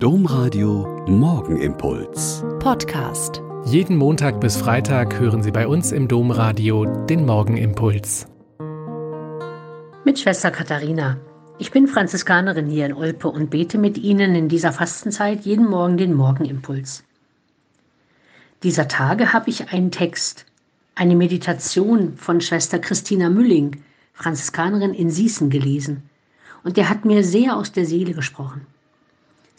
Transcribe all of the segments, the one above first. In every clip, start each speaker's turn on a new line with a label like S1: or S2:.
S1: Domradio Morgenimpuls.
S2: Podcast.
S3: Jeden Montag bis Freitag hören Sie bei uns im Domradio den Morgenimpuls.
S4: Mit Schwester Katharina. Ich bin Franziskanerin hier in Olpe und bete mit Ihnen in dieser Fastenzeit jeden Morgen den Morgenimpuls. Dieser Tage habe ich einen Text, eine Meditation von Schwester Christina Mülling, Franziskanerin in Sießen, gelesen. Und der hat mir sehr aus der Seele gesprochen.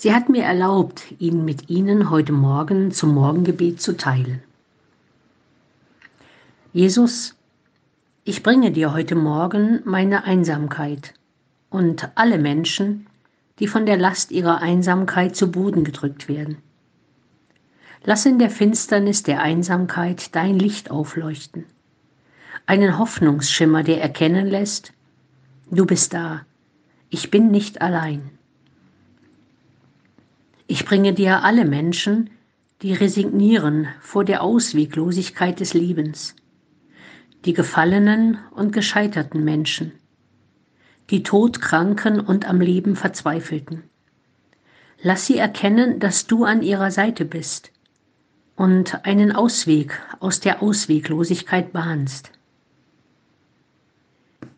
S4: Sie hat mir erlaubt, ihn mit Ihnen heute Morgen zum Morgengebet zu teilen. Jesus, ich bringe dir heute Morgen meine Einsamkeit und alle Menschen, die von der Last ihrer Einsamkeit zu Boden gedrückt werden. Lass in der Finsternis der Einsamkeit dein Licht aufleuchten, einen Hoffnungsschimmer, der erkennen lässt, du bist da, ich bin nicht allein. Ich bringe dir alle Menschen, die resignieren vor der Ausweglosigkeit des Lebens, die gefallenen und gescheiterten Menschen, die todkranken und am Leben verzweifelten. Lass sie erkennen, dass du an ihrer Seite bist und einen Ausweg aus der Ausweglosigkeit bahnst.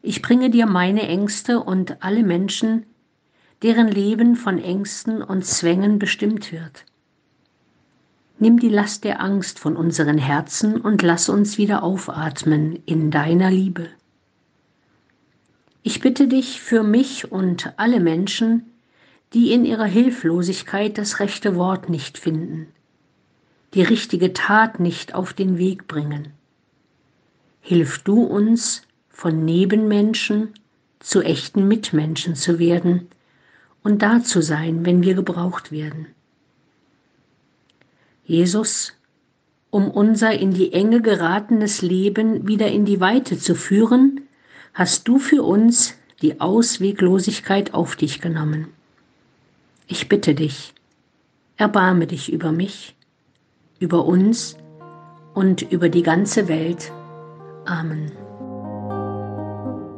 S4: Ich bringe dir meine Ängste und alle Menschen, deren Leben von Ängsten und Zwängen bestimmt wird. Nimm die Last der Angst von unseren Herzen und lass uns wieder aufatmen in deiner Liebe. Ich bitte dich für mich und alle Menschen, die in ihrer Hilflosigkeit das rechte Wort nicht finden, die richtige Tat nicht auf den Weg bringen. Hilf du uns, von Nebenmenschen zu echten Mitmenschen zu werden, und da zu sein, wenn wir gebraucht werden. Jesus, um unser in die Enge geratenes Leben wieder in die Weite zu führen, hast du für uns die Ausweglosigkeit auf dich genommen. Ich bitte dich, erbarme dich über mich, über uns und über die ganze Welt. Amen.